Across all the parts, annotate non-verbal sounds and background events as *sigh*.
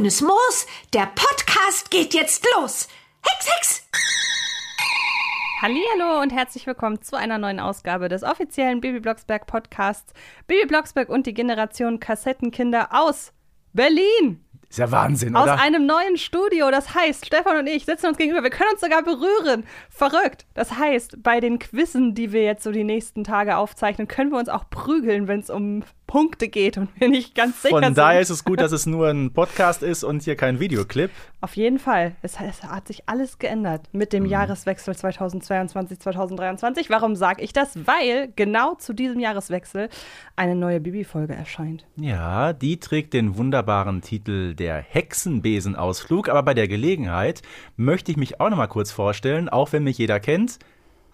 grünes Moos, der Podcast geht jetzt los. Hex, Hex! Hallihallo und herzlich willkommen zu einer neuen Ausgabe des offiziellen Baby Blocksberg Podcasts. Baby Blocksberg und die Generation Kassettenkinder aus Berlin. Ist ja Wahnsinn, Aus oder? einem neuen Studio. Das heißt, Stefan und ich sitzen uns gegenüber. Wir können uns sogar berühren. Verrückt. Das heißt, bei den Quizzen, die wir jetzt so die nächsten Tage aufzeichnen, können wir uns auch prügeln, wenn es um Punkte geht und wir nicht ganz sicher Von sind. daher ist es gut, dass *laughs* es nur ein Podcast ist und hier kein Videoclip. Auf jeden Fall. Es, es hat sich alles geändert mit Mhm. dem Jahreswechsel 2022, 2023. Warum sage ich das? Weil genau zu diesem Jahreswechsel eine neue Bibi-Folge erscheint. Ja, die trägt den wunderbaren Titel der Hexenbesenausflug. Aber bei der Gelegenheit möchte ich mich auch noch mal kurz vorstellen, auch wenn mich jeder kennt.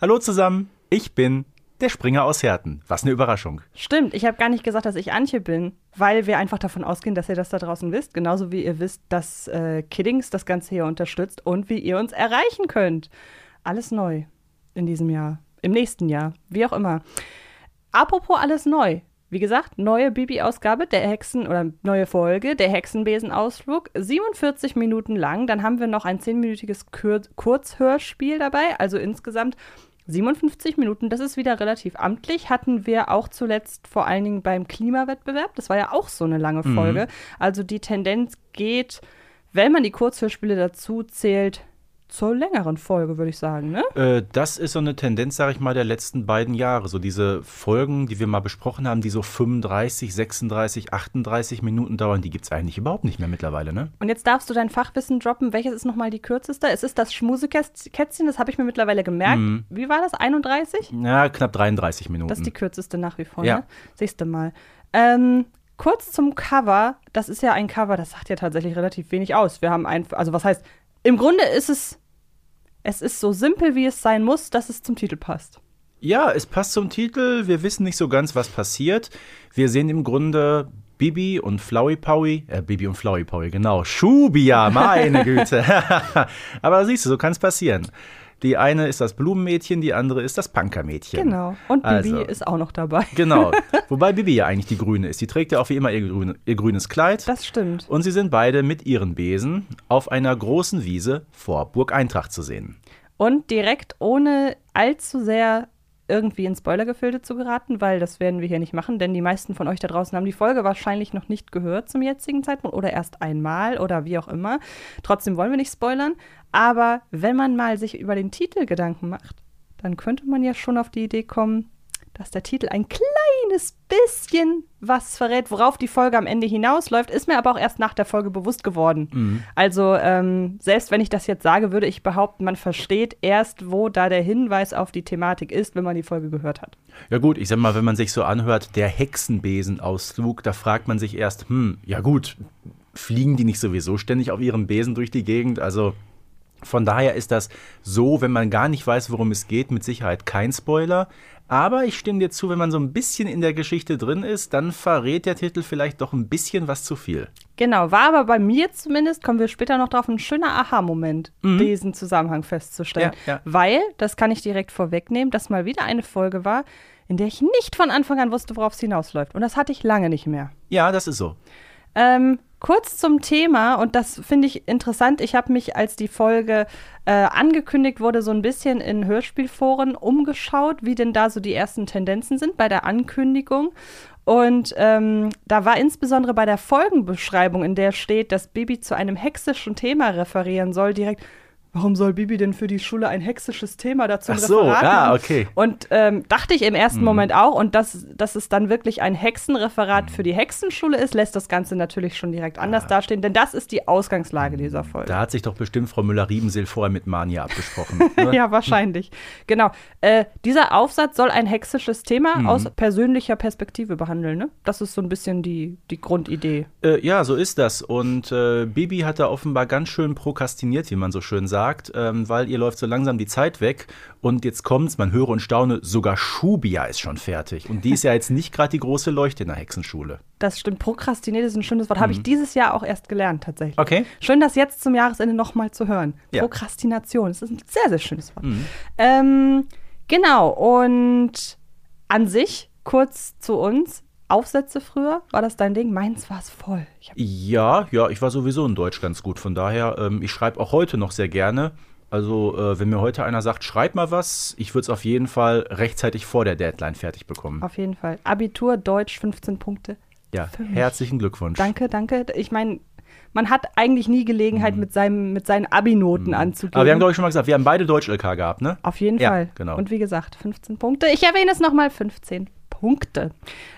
Hallo zusammen, ich bin der Springer aus Herten. Was eine Überraschung. Stimmt, ich habe gar nicht gesagt, dass ich Antje bin, weil wir einfach davon ausgehen, dass ihr das da draußen wisst. Genauso wie ihr wisst, dass äh, Kiddings das Ganze hier unterstützt und wie ihr uns erreichen könnt. Alles neu in diesem Jahr, im nächsten Jahr, wie auch immer. Apropos alles neu. Wie gesagt, neue Bibi-Ausgabe der Hexen oder neue Folge, der Hexenbesenausflug, 47 Minuten lang. Dann haben wir noch ein 10-minütiges Kur Kurzhörspiel dabei, also insgesamt 57 Minuten. Das ist wieder relativ amtlich. Hatten wir auch zuletzt vor allen Dingen beim Klimawettbewerb. Das war ja auch so eine lange Folge. Also die Tendenz geht, wenn man die Kurzhörspiele dazu zählt, zur längeren Folge, würde ich sagen, ne? Äh, das ist so eine Tendenz, sage ich mal, der letzten beiden Jahre. So diese Folgen, die wir mal besprochen haben, die so 35, 36, 38 Minuten dauern, die gibt es eigentlich überhaupt nicht mehr mittlerweile, ne? Und jetzt darfst du dein Fachwissen droppen. Welches ist nochmal die kürzeste? Es ist das Schmusekätzchen, das habe ich mir mittlerweile gemerkt. Wie war das? 31? Ja, knapp 33 Minuten. Das ist die kürzeste nach wie vor, Ja. ne? Siehst du mal. Ähm, kurz zum Cover. Das ist ja ein Cover, das sagt ja tatsächlich relativ wenig aus. Wir haben ein, also was heißt, im Grunde ist es, es ist so simpel, wie es sein muss, dass es zum Titel passt. Ja, es passt zum Titel. Wir wissen nicht so ganz, was passiert. Wir sehen im Grunde Bibi und Flowey Powy, äh, Bibi und Flowey Powy, genau. Schubia, meine *laughs* Güte. *laughs* Aber siehst du, so kann es passieren. Die eine ist das Blumenmädchen, die andere ist das Punkermädchen. Genau. Und Bibi Also. ist auch noch dabei. *laughs* Genau. *laughs* Wobei Bibi ja eigentlich die Grüne ist. Die trägt ja auch wie immer ihr, grüne, ihr grünes Kleid. Das stimmt. und sie sind beide mit ihren Besen auf einer großen Wiese vor Burg Eintracht zu sehen. Und direkt ohne allzu sehr irgendwie in Spoilergefilde zu geraten, weil das werden wir hier nicht machen, denn die meisten von euch da draußen haben die Folge wahrscheinlich noch nicht gehört zum jetzigen Zeitpunkt oder erst einmal oder wie auch immer. Trotzdem wollen wir nicht spoilern, aber wenn man mal sich über den Titel Gedanken macht, dann könnte man ja schon auf die Idee kommen, dass der Titel ein kleines bisschen was verrät, worauf die Folge am Ende hinausläuft, ist mir aber auch erst nach der Folge bewusst geworden. Also ähm, selbst wenn ich das jetzt sage, würde ich behaupten, man versteht erst, wo da der Hinweis auf die Thematik ist, wenn man die Folge gehört hat. Ja gut, ich sag mal, wenn man sich so anhört, der Hexenbesenausflug, da fragt man sich erst, hm, ja gut, fliegen die nicht sowieso ständig auf ihrem Besen durch die Gegend? Also von daher ist das so, wenn man gar nicht weiß, worum es geht, mit Sicherheit kein Spoiler. Aber ich stimme dir zu, wenn man so ein bisschen in der Geschichte drin ist, dann verrät der Titel vielleicht doch ein bisschen was zu viel. Genau, war aber bei mir zumindest, kommen wir später noch drauf, ein schöner Aha-Moment, diesen Zusammenhang festzustellen. Ja, ja. Weil, das kann ich direkt vorwegnehmen, das mal wieder eine Folge war, in der ich nicht von Anfang an wusste, worauf es hinausläuft. Und das hatte ich lange nicht mehr. Ja, das ist so. Ähm, kurz zum Thema, und das finde ich interessant. Ich habe mich, als die Folge äh, angekündigt wurde, so ein bisschen in Hörspielforen umgeschaut, wie denn da so die ersten Tendenzen sind bei der Ankündigung. Und ähm, da war insbesondere bei der Folgenbeschreibung, in der steht, dass Bibi zu einem hexischen Thema referieren soll, direkt. Warum soll Bibi denn für die Schule ein hexisches Thema dazu Ach so, Referat ja, machen? okay. Und ähm, dachte ich im ersten Moment auch. Und dass, dass es dann wirklich ein Hexenreferat für die Hexenschule ist, lässt das Ganze natürlich schon direkt anders dastehen. Denn das ist die Ausgangslage dieser Folge. Da hat sich doch bestimmt Frau Müller-Riebenseel vorher mit Mania abgesprochen. *laughs* ne? Ja, wahrscheinlich. Genau. Äh, dieser Aufsatz soll ein hexisches Thema Mhm. aus persönlicher Perspektive behandeln. Ne? Das ist so ein bisschen die, die Grundidee. Äh, ja, so ist das. Und äh, Bibi hat da offenbar ganz schön prokrastiniert, wie man so schön sagt, ähm, weil ihr läuft so langsam die Zeit weg. Und jetzt kommt's, man höre und staune, sogar Schubia ist schon fertig. Und die ist ja jetzt nicht gerade die große Leuchte in der Hexenschule. Das stimmt. Prokrastiniert ist ein schönes Wort. Habe ich dieses Jahr auch erst gelernt, tatsächlich. Mhm. Okay. Schön, das jetzt zum Jahresende nochmal zu hören. Ja. Prokrastination. Das ist ein sehr, sehr schönes Wort. Mhm. Ähm, genau. Und an sich, kurz zu uns. Aufsätze früher? War das dein Ding? Meins war es voll. ja, ja, ich war sowieso in Deutsch ganz gut. Von daher, ähm, ich schreibe auch heute noch sehr gerne. Also, äh, wenn mir heute einer sagt, schreib mal was, ich würde es auf jeden Fall rechtzeitig vor der Deadline fertig bekommen. Auf jeden Fall. Abitur, Deutsch, 15 Punkte. Ja, herzlichen Glückwunsch. Danke, danke. Ich meine, man hat eigentlich nie Gelegenheit, mhm. mit, seinem, mit seinen Abi-Noten mhm. anzugeben. Aber wir haben, glaube ich, schon mal gesagt, wir haben beide Deutsch-LK gehabt, ne? Auf jeden ja, Fall. Genau. Und wie gesagt, 15 Punkte. Ich erwähne es nochmal, 15 Punkte.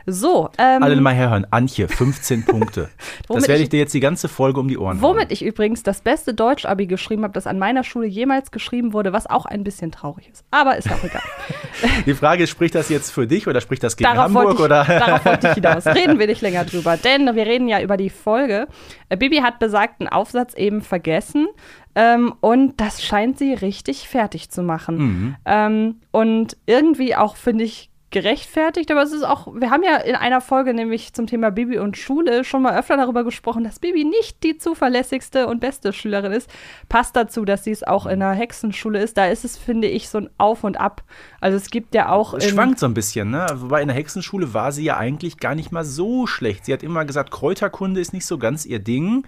So. Ähm, Alle mal herhören. Antje, 15 Punkte. *laughs* das werde ich dir jetzt die ganze Folge um die Ohren Womit hauen. ich übrigens das beste Deutsch-Abi geschrieben habe, das an meiner Schule jemals geschrieben wurde, was auch ein bisschen traurig ist. Aber ist auch egal. *laughs* die Frage ist, spricht das jetzt für dich oder spricht das gegen darauf Hamburg? Ich, oder? darauf wollte ich hinaus. *laughs* Reden wir nicht länger drüber, denn wir reden ja über die Folge. Äh, Bibi hat besagten Aufsatz eben vergessen. Ähm, und das scheint sie richtig fertig zu machen. Mhm. Ähm, und irgendwie auch, finde ich, gerechtfertigt, aber es ist auch, wir haben ja in einer Folge nämlich zum Thema Bibi und Schule schon mal öfter darüber gesprochen, dass Bibi nicht die zuverlässigste und beste Schülerin ist. Passt dazu, dass sie es auch in einer Hexenschule ist. Da ist es, finde ich, so ein Auf und Ab. Also es gibt ja auch. Es schwankt so ein bisschen, ne? Wobei in der Hexenschule war sie ja eigentlich gar nicht mal so schlecht. Sie hat immer gesagt, Kräuterkunde ist nicht so ganz ihr Ding.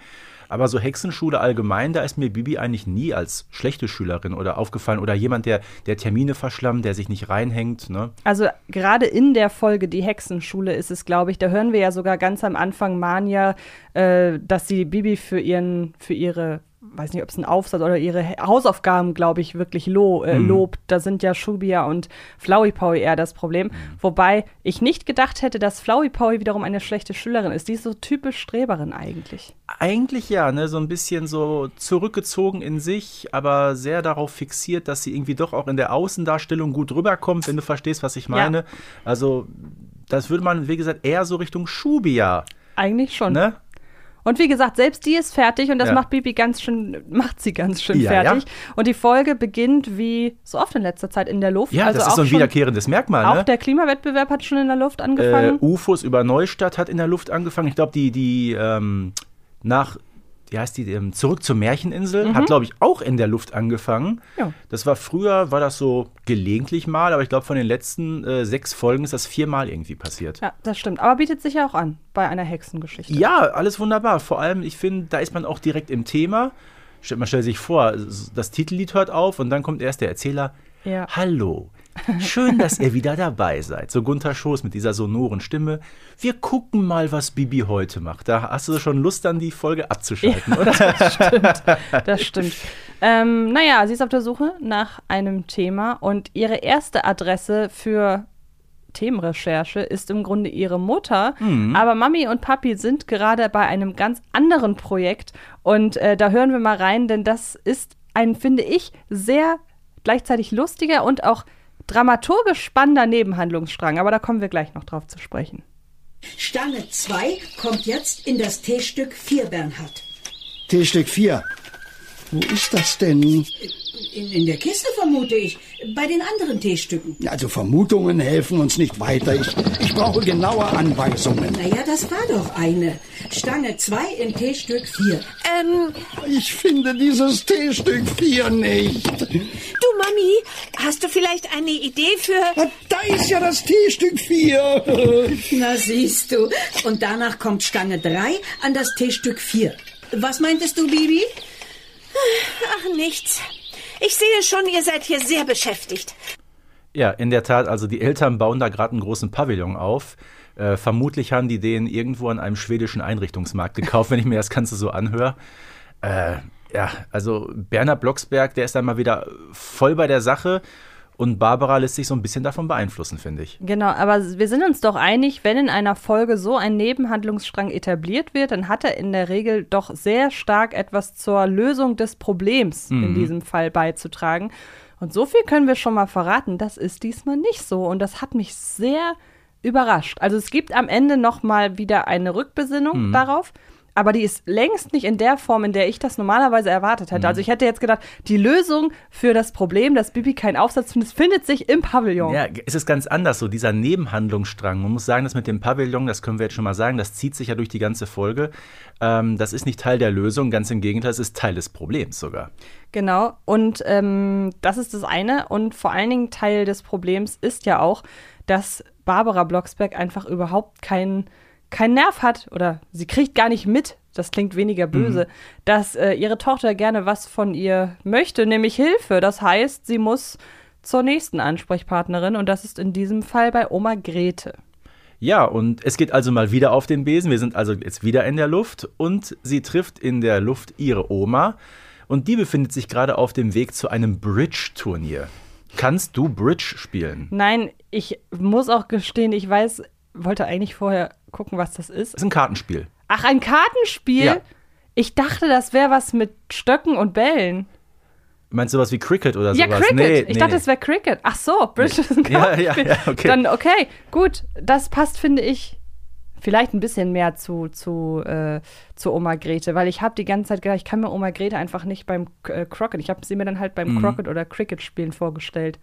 Aber so Hexenschule allgemein, da ist mir Bibi eigentlich nie als schlechte Schülerin oder aufgefallen oder jemand, der, der Termine verschlammt, der sich nicht reinhängt. Ne? Also gerade in der Folge Die Hexenschule ist es, glaube ich, da hören wir ja sogar ganz am Anfang Mania, äh, dass sie Bibi für ihren, für ihre weiß nicht, ob es ein Aufsatz oder ihre Hausaufgaben, glaube ich, wirklich lo, äh, mhm. lobt. Da sind ja Shubia und Flowey eher das Problem. Mhm. Wobei ich nicht gedacht hätte, dass Flowey wiederum eine schlechte Schülerin ist. Die ist so typisch Streberin eigentlich. Eigentlich ja, ne? so ein bisschen so zurückgezogen in sich, aber sehr darauf fixiert, dass sie irgendwie doch auch in der Außendarstellung gut rüberkommt, wenn du verstehst, was ich meine. Ja. Also, das würde man, wie gesagt, eher so Richtung Shubia. Eigentlich schon. Ne? Und wie gesagt, selbst die ist fertig und das ja. macht Bibi ganz schön, macht sie ganz schön ja, fertig. Ja. Und die Folge beginnt wie so oft in letzter Zeit in der Luft. Ja, also das ist so ein wiederkehrendes Merkmal. Auch ne? der Klimawettbewerb hat schon in der Luft angefangen. Äh, UFOs über Neustadt hat in der Luft angefangen. Ich glaube, die, die ähm, nach wie heißt die, ähm, Zurück zur Märcheninsel, mhm. hat, glaube ich, auch in der Luft angefangen. Ja. Das war früher, war das so gelegentlich mal, aber ich glaube, von den letzten äh, sechs Folgen ist das viermal irgendwie passiert. Ja, das stimmt. Aber bietet sich ja auch an bei einer Hexengeschichte. Ja, alles wunderbar. Vor allem, ich finde, da ist man auch direkt im Thema. Man stellt sich vor, das Titellied hört auf und dann kommt erst der Erzähler. Ja. Hallo, Schön, dass ihr wieder dabei seid. So Gunther Schoß mit dieser sonoren Stimme. Wir gucken mal, was Bibi heute macht. Da hast du schon Lust, dann die Folge abzuschalten, ja, oder? Das stimmt. Das stimmt. Ähm, naja, sie ist auf der Suche nach einem Thema und ihre erste Adresse für Themenrecherche ist im Grunde ihre Mutter. Mhm. Aber Mami und Papi sind gerade bei einem ganz anderen Projekt und äh, da hören wir mal rein, denn das ist ein, finde ich, sehr gleichzeitig lustiger und auch dramaturgisch spannender Nebenhandlungsstrang, aber da kommen wir gleich noch drauf zu sprechen. Stange 2 kommt jetzt in das T-Stück 4, Bernhard. T-Stück 4? Wo ist das denn? In, in, der Kiste vermute ich. Bei den anderen Teestücken. Also Vermutungen helfen uns nicht weiter. Ich, ich brauche genaue Anweisungen. Naja, das war doch eine. Stange 2 in Teestück 4. Ähm. Ich finde dieses Teestück 4 nicht. Du, Mami, hast du vielleicht eine Idee für. Da ist ja das Teestück 4. Na, siehst du. Und danach kommt Stange 3 an das Teestück 4. Was meintest du, Bibi? Ach, nichts. Ich sehe schon, ihr seid hier sehr beschäftigt. Ja, in der Tat, also die Eltern bauen da gerade einen großen Pavillon auf. Äh, vermutlich haben die den irgendwo an einem schwedischen Einrichtungsmarkt gekauft, *laughs* wenn ich mir das Ganze so anhöre. Äh, ja, also Bernhard Blocksberg, der ist dann mal wieder voll bei der Sache und Barbara lässt sich so ein bisschen davon beeinflussen, finde ich. Genau, aber wir sind uns doch einig, wenn in einer Folge so ein Nebenhandlungsstrang etabliert wird, dann hat er in der Regel doch sehr stark etwas zur Lösung des Problems mhm. in diesem Fall beizutragen. Und so viel können wir schon mal verraten, das ist diesmal nicht so. Und das hat mich sehr überrascht. Also es gibt am Ende noch mal wieder eine Rückbesinnung mhm. darauf aber die ist längst nicht in der Form, in der ich das normalerweise erwartet hätte. Mhm. Also ich hätte jetzt gedacht, die Lösung für das Problem, dass Bibi keinen Aufsatz findet, findet sich im Pavillon. Ja, es ist ganz anders, so dieser Nebenhandlungsstrang. Man muss sagen, das mit dem Pavillon, das können wir jetzt schon mal sagen, das zieht sich ja durch die ganze Folge. Ähm, das ist nicht Teil der Lösung, ganz im Gegenteil, es ist Teil des Problems sogar. Genau, und ähm, das ist das eine. Und vor allen Dingen Teil des Problems ist ja auch, dass Barbara Blocksberg einfach überhaupt keinen keinen Nerv hat oder sie kriegt gar nicht mit, das klingt weniger böse, dass äh, ihre Tochter gerne was von ihr möchte, nämlich Hilfe. Das heißt, sie muss zur nächsten Ansprechpartnerin und das ist in diesem Fall bei Oma Grete. Ja, und es geht also mal wieder auf den Besen. Wir sind also jetzt wieder in der Luft und sie trifft in der Luft ihre Oma und die befindet sich gerade auf dem Weg zu einem Bridge-Turnier. Kannst du Bridge spielen? Nein, ich muss auch gestehen, ich weiß, wollte eigentlich vorher gucken, was das ist. Das ist ein Kartenspiel. Ach, ein Kartenspiel? Ja. Ich dachte, das wäre was mit Stöcken und Bällen. Meinst du sowas wie Cricket oder Ja, sowas? Cricket. Nee, ich nee. dachte, es wäre Cricket. Ach so, Bridge ist ein Ja, ja, ja, okay. Dann, okay, gut. Das passt, finde ich, vielleicht ein bisschen mehr zu, zu, äh, zu Oma Grete, weil ich habe die ganze Zeit gedacht, ich kann mir Oma Grete einfach nicht beim äh, Crockett. Ich habe sie mir dann halt beim Mhm. Crockett oder Cricket spielen vorgestellt.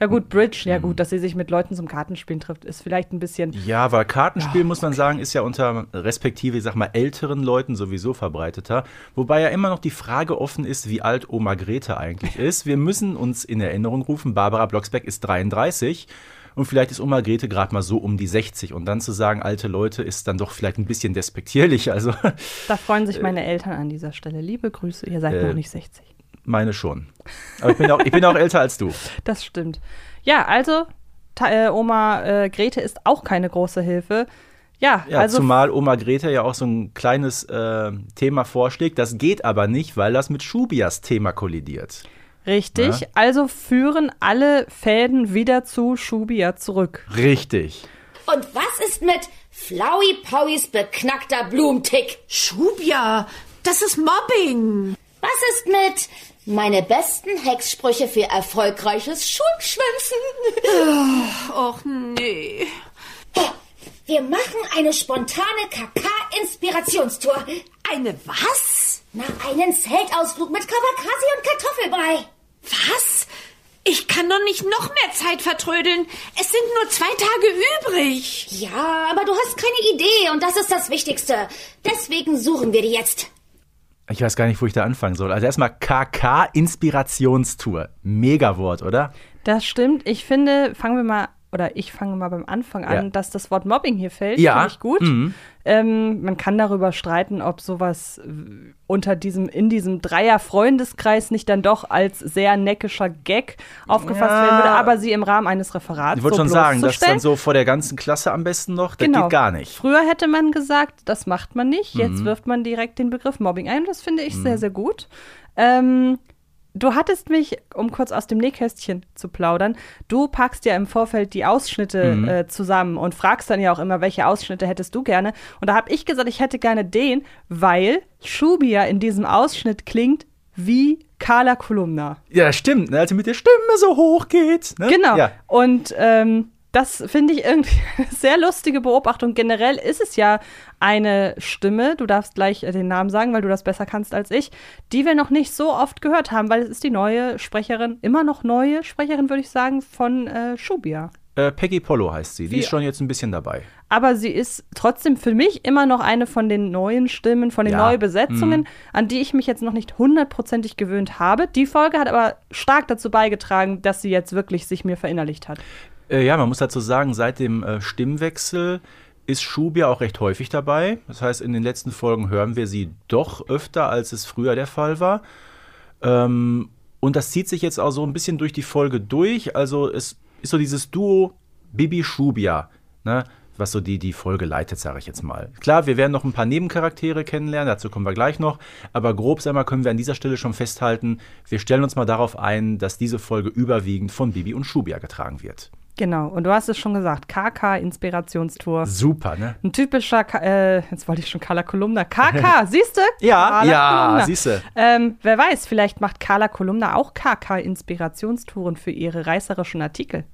Ja gut, Bridge, ja gut, dass sie sich mit Leuten zum Kartenspielen trifft, ist vielleicht ein bisschen Ja, weil Kartenspiel, muss man sagen, ist ja unter respektive, ich sag mal, älteren Leuten sowieso verbreiteter. Wobei ja immer noch die Frage offen ist, wie alt Oma Grete eigentlich ist. Wir müssen uns in Erinnerung rufen, Barbara Blocksberg ist 33 und vielleicht ist Oma Grete gerade mal so um die 60. Und dann zu sagen, alte Leute, ist dann doch vielleicht ein bisschen despektierlich. Also Da freuen sich *laughs* meine Eltern an dieser Stelle. Liebe Grüße, ihr seid Äh. noch nicht 60. meine schon. Aber ich bin auch, ich bin auch älter als du. *laughs* Das stimmt. Ja, also Ta äh, Oma äh, Grete ist auch keine große Hilfe. Ja, Ja, also zumal Oma Grete ja auch so ein kleines äh, Thema vorschlägt. Das geht aber nicht, weil das mit Schubias Thema kollidiert. richtig. Ja. Also führen alle Fäden wieder zu Schubia zurück. Richtig. Und was ist mit Flowey Powies beknackter Blumenttick? Schubia, das ist Mobbing. Was ist mit meine besten Hexsprüche für erfolgreiches Schulschwänzen? Och nee. Wir machen eine spontane KK-Inspirationstour. Eine was? Na, einen Zeltausflug mit Kabakasi und Kartoffelbrei. Was? Ich kann doch nicht noch mehr Zeit vertrödeln. Es sind nur zwei Tage übrig. Ja, aber du hast keine Idee und das ist das Wichtigste. Deswegen suchen wir die jetzt. Ich weiß gar nicht, wo ich da anfangen soll. Also erstmal KK Inspirationstour. Megawort, oder? Das stimmt. Ich finde, fangen wir mal, oder ich fange mal beim Anfang an, Ja. dass das Wort Mobbing hier fällt. Ja. Finde ich gut. Mhm. Ähm, man kann darüber streiten, ob sowas äh, unter diesem, in diesem Dreier-Freundeskreis nicht dann doch als sehr neckischer Gag aufgefasst Ja. werden würde, aber sie im Rahmen eines Referats. Ich wollte so schon sagen, das dann so vor der ganzen Klasse am besten noch, das Genau. geht gar nicht. Früher hätte man gesagt, das macht man nicht. Jetzt Mhm. wirft man direkt den Begriff Mobbing ein. Das finde ich sehr, sehr gut. Ähm, du hattest mich, um kurz aus dem Nähkästchen zu plaudern, du packst ja im Vorfeld die Ausschnitte Mhm. äh, zusammen und fragst dann ja auch immer, welche Ausschnitte hättest du gerne. Und da habe ich gesagt, ich hätte gerne den, weil Shubia in diesem Ausschnitt klingt wie Carla Kolumna. Ja, stimmt, ne? also mit der Stimme so hoch geht. Ne? Genau. Ja. Und ähm, das finde ich irgendwie *laughs* eine sehr lustige Beobachtung. Generell ist es ja eine Stimme, du darfst gleich äh, den Namen sagen, weil du das besser kannst als ich, die wir noch nicht so oft gehört haben, weil es ist die neue Sprecherin, immer noch neue Sprecherin, würde ich sagen, von äh, Shubia. Äh, Peggy Polo heißt sie. Die Wie- ist schon jetzt ein bisschen dabei. Aber sie ist trotzdem für mich immer noch eine von den neuen Stimmen, von den Ja. Mhm. Neubesetzungen, an die ich mich jetzt noch nicht hundertprozentig gewöhnt habe. Die Folge hat aber stark dazu beigetragen, dass sie jetzt wirklich sich mir verinnerlicht hat. Äh, ja, man muss dazu sagen, seit dem äh, Stimmwechsel ist Schubia auch recht häufig dabei. Das heißt, in den letzten Folgen hören wir sie doch öfter, als es früher der Fall war. Ähm, und das zieht sich jetzt auch so ein bisschen durch die Folge durch. Also es ist so dieses Duo Bibi Schubia, ne? was so die, die Folge leitet, sage ich jetzt mal. Klar, wir werden noch ein paar Nebencharaktere kennenlernen, dazu kommen wir gleich noch. Aber grob sag können wir an dieser Stelle schon festhalten, wir stellen uns mal darauf ein, dass diese Folge überwiegend von Bibi und Schubia getragen wird. Genau, und du hast es schon gesagt, KK-Inspirationstour. Super, ne? Ein typischer, Ka- äh, jetzt wollte ich schon Carla Kolumna. KK, *laughs* siehst du? Ja, Carla ja, Kolumna. siehste. Ähm, wer weiß, vielleicht macht Carla Kolumna auch KK-Inspirationstouren für ihre reißerischen Artikel.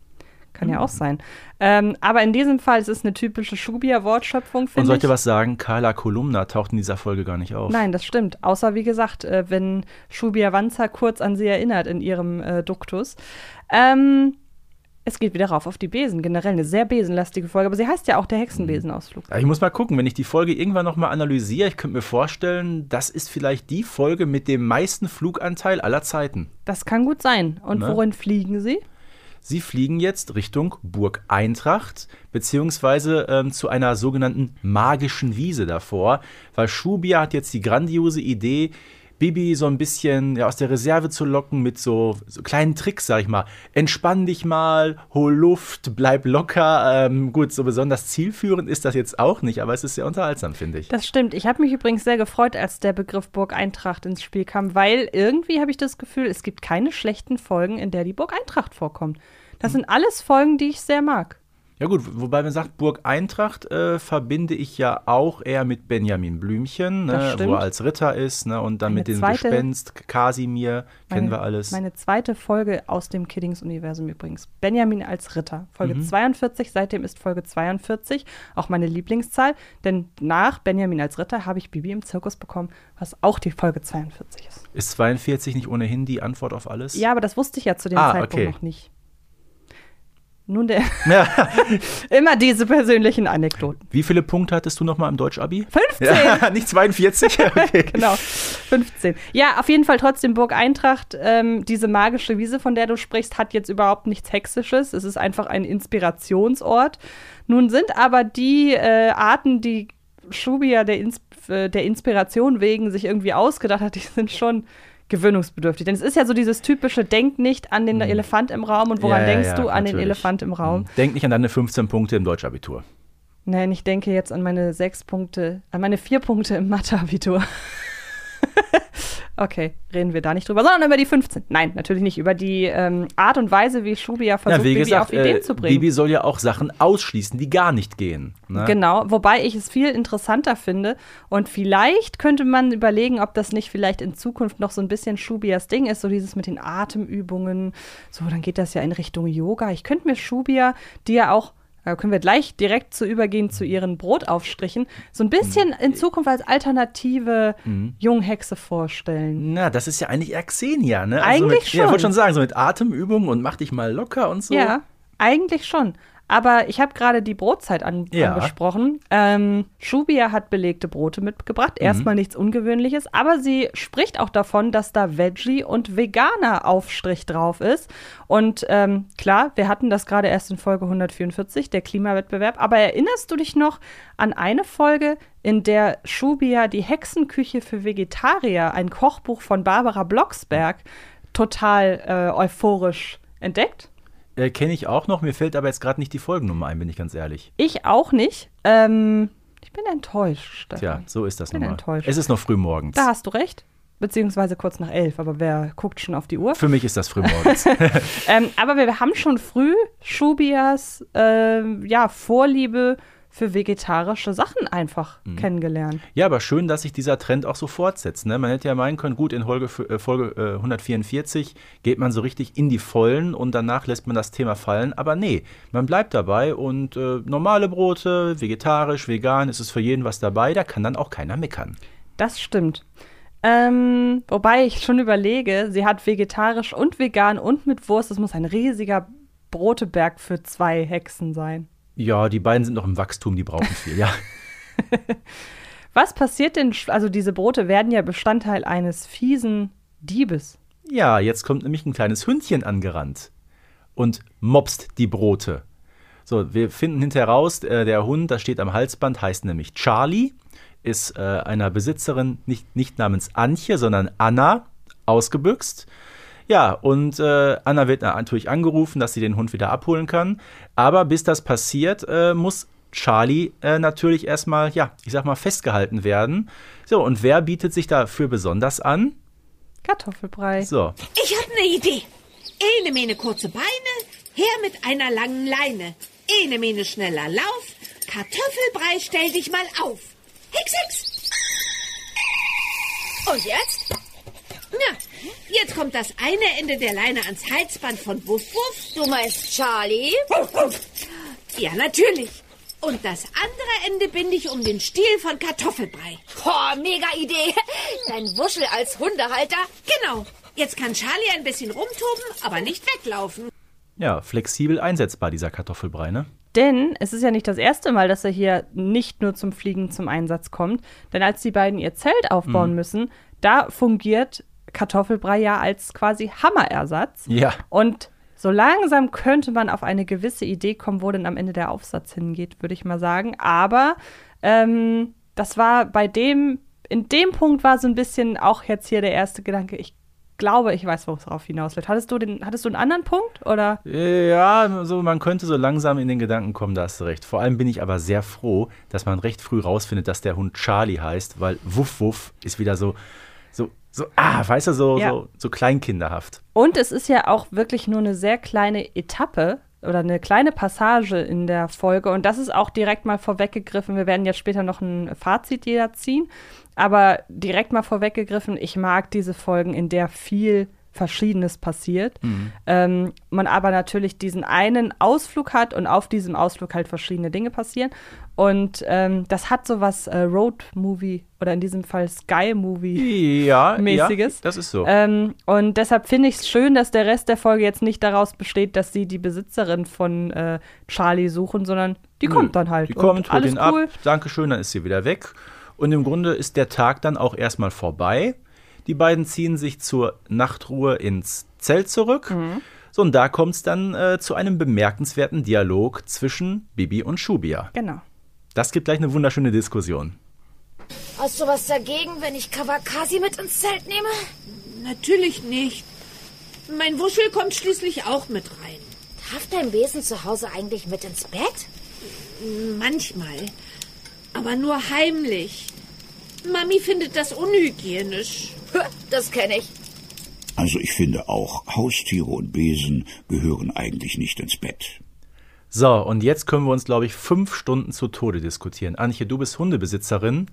Kann Hm. ja auch sein. Ähm, aber in diesem Fall es ist eine typische Schubia-Wortschöpfung, Und finde ich. ich dir was sagen? Carla Kolumna taucht in dieser Folge gar nicht auf. Nein, das stimmt. Außer, wie gesagt, äh, wenn Shubia Wanzer kurz an sie erinnert in ihrem äh, Duktus. Ähm, es geht wieder rauf auf die Besen. Generell eine sehr besenlastige Folge. Aber sie heißt ja auch der Hexenbesenausflug. Ja, Ich muss mal gucken, wenn ich die Folge irgendwann noch mal analysiere, ich könnte mir vorstellen, das ist vielleicht die Folge mit dem meisten Fluganteil aller Zeiten. Das kann gut sein. Und Ne? worin fliegen sie? Sie fliegen jetzt Richtung Burg Eintracht, beziehungsweise ähm, zu einer sogenannten magischen Wiese davor, weil Schubia hat jetzt die grandiose Idee, Bibi so ein bisschen ja, aus der Reserve zu locken mit so, so kleinen Tricks, sag ich mal. Entspann dich mal, hol Luft, bleib locker. Ähm, gut, so besonders zielführend ist das jetzt auch nicht, aber es ist sehr unterhaltsam, finde ich. Das stimmt. Ich habe mich übrigens sehr gefreut, als der Begriff Burg Eintracht ins Spiel kam, weil irgendwie habe ich das Gefühl, es gibt keine schlechten Folgen, in der die Burg Eintracht vorkommt. Das sind alles Folgen, die ich sehr mag. Ja gut, wobei man sagt, Burg Eintracht äh, verbinde ich ja auch eher mit Benjamin Blümchen, ne, wo er als Ritter ist ne, und dann Meine mit dem zweite- Gespenst, Kasimir, kennen wir alles. Meine zweite Folge aus dem Kiddings-Universum übrigens. Benjamin als Ritter. Folge Mhm. 42, seitdem ist Folge 42 auch meine Lieblingszahl, denn nach Benjamin als Ritter habe ich Bibi im Zirkus bekommen, was auch die Folge 42 ist. Ist 42 nicht ohnehin die Antwort auf alles? Ja, aber das wusste ich ja zu dem Ah, Zeitpunkt okay. noch nicht. Nun der. *laughs* Ja. *laughs* Immer diese persönlichen Anekdoten. Wie viele Punkte hattest du nochmal im Deutsch-Abi? 15! Ja, *laughs* nicht 42? Okay. genau, 15. Ja, auf jeden Fall trotzdem Burg Eintracht. Ähm, diese magische Wiese, von der du sprichst, hat jetzt überhaupt nichts Hexisches. Es ist einfach ein Inspirationsort. Nun sind aber die äh, Arten, die Schubia der, Ins äh, der Inspiration wegen sich irgendwie ausgedacht hat, die sind schon gewöhnungsbedürftig. Denn es ist ja so dieses typische, denk nicht an den Elefant im Raum und woran Mhm. Ja, denkst ja, du an den. Elefant im Raum? Denk nicht an deine 15 Punkte im Deutschabitur. Nein, ich denke jetzt an meine sechs Punkte, an meine vier Punkte im Mathe-Abitur. *laughs* okay, reden wir da nicht drüber, sondern über die 15. Nein, natürlich nicht. Über die ähm, Art und Weise, wie Schubia versucht, ja, Bibi gesagt, auf Ideen äh, zu bringen. Bibi soll ja auch Sachen ausschließen, die gar nicht gehen. Ne? Genau, wobei ich es viel interessanter finde und vielleicht könnte man überlegen, ob das nicht vielleicht in Zukunft noch so ein bisschen Schubias Ding ist, so dieses mit den Atemübungen, so dann geht das ja in Richtung Yoga. Ich könnte mir Schubia, die ja auch da können wir gleich direkt zu übergehen zu ihren Brotaufstrichen, so ein bisschen in Zukunft als alternative Junghexe vorstellen. Na, das ist ja eigentlich eher Xenia, ne? Eigentlich mit, Ja, ich schon. wollte schon sagen, so mit Atemübungen und mach dich mal locker und so. Ja, eigentlich schon. Aber ich habe gerade die Brotzeit an, Ja. angesprochen. Ähm, Schubia hat belegte Brote mitgebracht. Mhm. Erstmal nichts Ungewöhnliches, aber sie spricht auch davon, dass da Veggie und Veganer Aufstrich drauf ist. Und ähm, klar, wir hatten das gerade erst in Folge 144, der Klimawettbewerb. Aber erinnerst du dich noch an eine Folge, in der Schubia die Hexenküche für Vegetarier, ein Kochbuch von Barbara Blocksberg, total äh, euphorisch entdeckt? Äh, Kenne ich auch noch, mir fällt aber jetzt gerade nicht die Folgennummer ein, bin ich ganz ehrlich. Ich auch nicht. Ähm, ich bin enttäuscht, Stefan. Tja, so ist das Bin nun mal. enttäuscht. Es ist noch früh morgens. Da hast du recht. Beziehungsweise kurz nach elf, aber wer guckt schon auf die Uhr? Für mich ist das früh morgens. *laughs* Ähm, aber wir haben schon früh Schubias ähm, ja, Vorliebe für vegetarische Sachen einfach Mhm. kennengelernt. ja, aber schön, dass sich dieser Trend auch so fortsetzt. Ne? Man hätte ja meinen können, gut, in Folge, äh, Folge äh, 144 geht man so richtig in die Vollen und danach lässt man das Thema fallen. Aber nee, man bleibt dabei und äh, normale Brote, vegetarisch, vegan, es ist für jeden was dabei, da kann dann auch keiner meckern. Das stimmt. Ähm, wobei ich schon überlege, sie hat vegetarisch und vegan und mit Wurst. Das muss ein riesiger Broteberg für zwei Hexen sein. Ja, die beiden sind noch im Wachstum, die brauchen viel, ja. *laughs* Was passiert denn, also diese Brote werden ja Bestandteil eines fiesen Diebes. Ja, jetzt kommt nämlich ein kleines Hündchen angerannt und mopst die Brote. So, wir finden hinterher raus, äh, der Hund, das steht am Halsband, heißt nämlich Charlie, ist äh, einer Besitzerin nicht, nicht namens Antje, sondern Anna ausgebüxt. Ja, und äh, Anna wird natürlich angerufen, dass sie den Hund wieder abholen kann. Aber bis das passiert, äh, muss Charlie äh, natürlich erstmal, ja, ich sag mal, festgehalten werden. So, und wer bietet sich dafür besonders an? Kartoffelbrei. So, Ich hab ne Idee. Ene Mene kurze Beine, her mit einer langen Leine. Ene Mene schneller Lauf, Kartoffelbrei, stell dich mal auf. Hex, hex. Und jetzt? Na, jetzt kommt das eine Ende der Leine ans Halsband von Wuff Wuff. Du meinst Charlie? Ja, natürlich. Und das andere Ende binde ich um den Stiel von Kartoffelbrei. Boah, mega Idee. Dein Wuschel als Hundehalter. Genau. Jetzt kann Charlie ein bisschen rumtoben, aber nicht weglaufen. ja, flexibel einsetzbar, dieser Kartoffelbrei, ne? Denn es ist ja nicht das erste Mal, dass er hier nicht nur zum Fliegen zum Einsatz kommt. Denn als die beiden ihr Zelt Mhm. aufbauen müssen, da fungiert Kartoffelbrei ja als quasi Hammerersatz. Ja. Und So langsam könnte man auf eine gewisse Idee kommen, wo denn am Ende der Aufsatz hingeht, würde ich mal sagen. Aber ähm, das war bei dem, in dem Punkt war so ein bisschen auch jetzt hier der erste Gedanke, ich glaube, ich weiß, worauf hinausläuft. Hattest du, den, hattest du einen anderen Punkt? Oder? Ja, so, man könnte so langsam in den Gedanken kommen, da hast du recht. Vor allem bin ich aber sehr froh, dass man recht früh rausfindet, dass der Hund Charlie heißt, weil Wuff Wuff ist wieder so, so, so, ah, weißt du, so, Ja. so, so kleinkinderhaft. Und es ist ja auch wirklich nur eine sehr kleine Etappe oder eine kleine Passage in der Folge. Und das ist auch direkt mal vorweggegriffen. Wir werden jetzt später noch ein Fazit jeder ziehen. Aber direkt mal vorweggegriffen, ich mag diese Folgen, in der viel Verschiedenes passiert. Ähm, man aber natürlich diesen einen Ausflug hat und auf diesem Ausflug halt verschiedene Dinge passieren. Und ähm, das hat so was äh, Road-Movie oder in diesem Fall Sky-Movie. Ja, das ist so. Ähm, und deshalb finde ich es schön, dass der Rest der Folge jetzt nicht daraus besteht, dass sie die Besitzerin von äh, Charlie suchen, sondern die Nö, kommt dann halt. Die und kommt, holt ihn cool. ab, Dankeschön, dann ist sie wieder weg. Und im Grunde ist der Tag dann auch erstmal vorbei. Die beiden ziehen sich zur Nachtruhe ins Zelt zurück. Mhm. So, und da kommt es dann äh, zu einem bemerkenswerten Dialog zwischen Bibi und Shubia. Genau. Das gibt gleich eine wunderschöne Diskussion. Hast du was dagegen, wenn ich Kawakasi mit ins Zelt nehme? Natürlich nicht. Mein Wuschel kommt schließlich auch mit rein. Darf dein Besen zu Hause eigentlich mit ins Bett? Manchmal. Aber nur heimlich. Mami findet das unhygienisch. Das kenne ich. Also ich finde auch, Haustiere und Besen gehören eigentlich nicht ins Bett. So, und jetzt können wir uns, glaube ich, fünf Stunden zu Tode diskutieren. Antje, du bist Hundebesitzerin.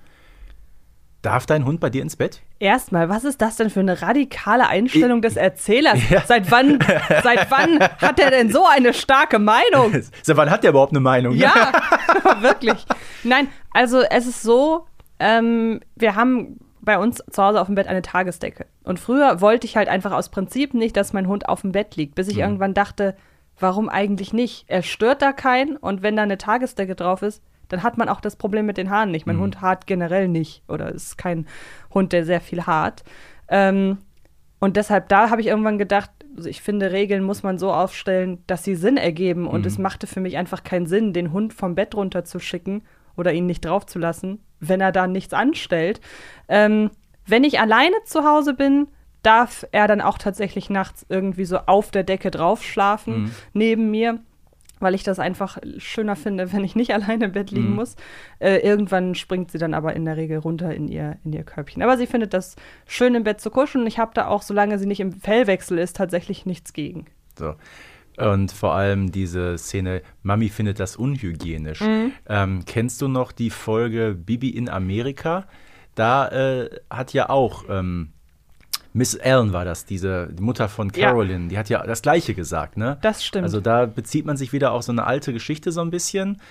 Darf dein Hund bei dir ins Bett? Erstmal, was ist das denn für eine radikale Einstellung des Erzählers? Ja. Seit wann, *laughs* seit wann hat er denn so eine starke Meinung? Seit wann hat der überhaupt eine Meinung? ne? Ja, *laughs* wirklich. Nein, also es ist so, ähm, wir haben bei uns zu Hause auf dem Bett eine Tagesdecke. Und früher wollte ich halt einfach aus Prinzip nicht, dass mein Hund auf dem Bett liegt, bis ich irgendwann dachte, warum eigentlich nicht? Er stört da keinen und wenn da eine Tagesdecke drauf ist, dann hat man auch das Problem mit den Haaren nicht. Mein Hund haart generell nicht oder ist kein Hund, der sehr viel haart. Ähm, und deshalb, da habe ich irgendwann gedacht, also ich finde, Regeln muss man so aufstellen, dass sie Sinn ergeben. Und es machte für mich einfach keinen Sinn, den Hund vom Bett runterzuschicken oder ihn nicht draufzulassen, wenn er da nichts anstellt. Ähm, wenn ich alleine zu Hause bin, darf er dann auch tatsächlich nachts irgendwie so auf der Decke drauf schlafen, neben mir weil ich das einfach schöner finde, wenn ich nicht *laughs* alleine im Bett liegen muss. Äh, irgendwann springt sie dann aber in der Regel runter in ihr, in ihr Körbchen. Aber sie findet das schön im Bett zu kuscheln. Und ich habe da auch, solange sie nicht im Fellwechsel ist, tatsächlich nichts gegen. So. Und vor allem diese Szene, Mami findet das unhygienisch. Mhm. Ähm, kennst du noch die Folge Bibi in Amerika? Da äh, hat ja auch ähm, Miss Allen war das, diese die Mutter von Ja. Carolyn, die hat ja das Gleiche gesagt, ne? Das stimmt. Also da bezieht man sich wieder auf so eine alte Geschichte so ein bisschen.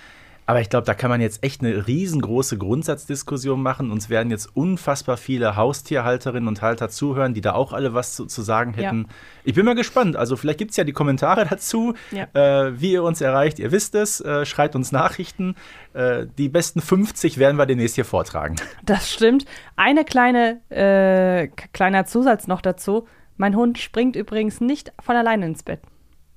Aber ich glaube, da kann man jetzt echt eine riesengroße Grundsatzdiskussion machen. Uns werden jetzt unfassbar viele Haustierhalterinnen und Halter zuhören, die da auch alle was zu, zu sagen Ja. hätten. Ich bin mal gespannt. Also vielleicht gibt es ja die Kommentare *laughs* dazu, Ja. äh, wie ihr uns erreicht. Ihr wisst es, äh, schreibt uns Nachrichten. Äh, die besten 50 werden wir demnächst hier vortragen. *laughs* Das stimmt. Eine kleine, äh, kleiner Zusatz noch dazu. Mein Hund springt übrigens nicht von alleine ins Bett.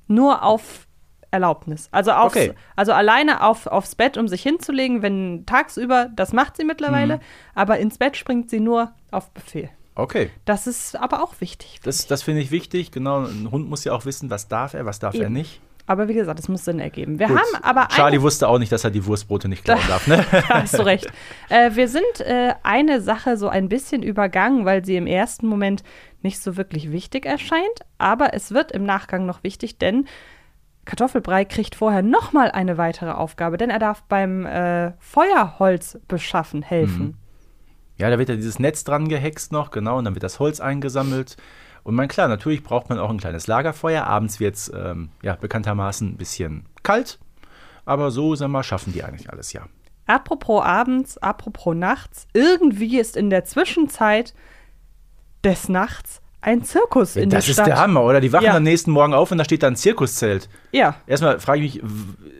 Nur auf Erlaubnis. Also, aufs, Okay. also alleine auf, aufs Bett, um sich hinzulegen, wenn tagsüber, das macht sie mittlerweile, Mhm. aber ins Bett springt sie nur auf Befehl. Okay, Das ist aber auch wichtig. das, das finde ich wichtig. Genau, ein Hund muss ja auch wissen, was darf er, was darf er Eben. nicht. Aber wie gesagt, es muss Sinn ergeben. Wir Gut. haben aber Charlie wusste auch nicht, dass er die Wurstbrote nicht klauen darf, ne? *laughs* da hast du recht. Äh, wir sind äh, eine Sache so ein bisschen übergangen, weil sie im ersten Moment nicht so wirklich wichtig erscheint. Aber es wird im Nachgang noch wichtig, denn Kartoffelbrei kriegt vorher noch mal eine weitere Aufgabe, denn er darf beim äh, Feuerholz beschaffen helfen. Ja, da wird ja dieses Netz dran gehext noch, genau, und dann wird das Holz eingesammelt. Und man, klar, natürlich braucht man auch ein kleines Lagerfeuer. Abends wird es ähm, ja, bekanntermaßen ein bisschen kalt. Aber so, sag mal, schaffen die eigentlich alles, ja. Apropos abends, apropos nachts, irgendwie ist in der Zwischenzeit des Nachts ein Zirkus in das der ist Stadt. der Hammer, oder? Die wachen Ja. am nächsten Morgen auf und da steht da ein Zirkuszelt. Ja, Erstmal frage ich mich,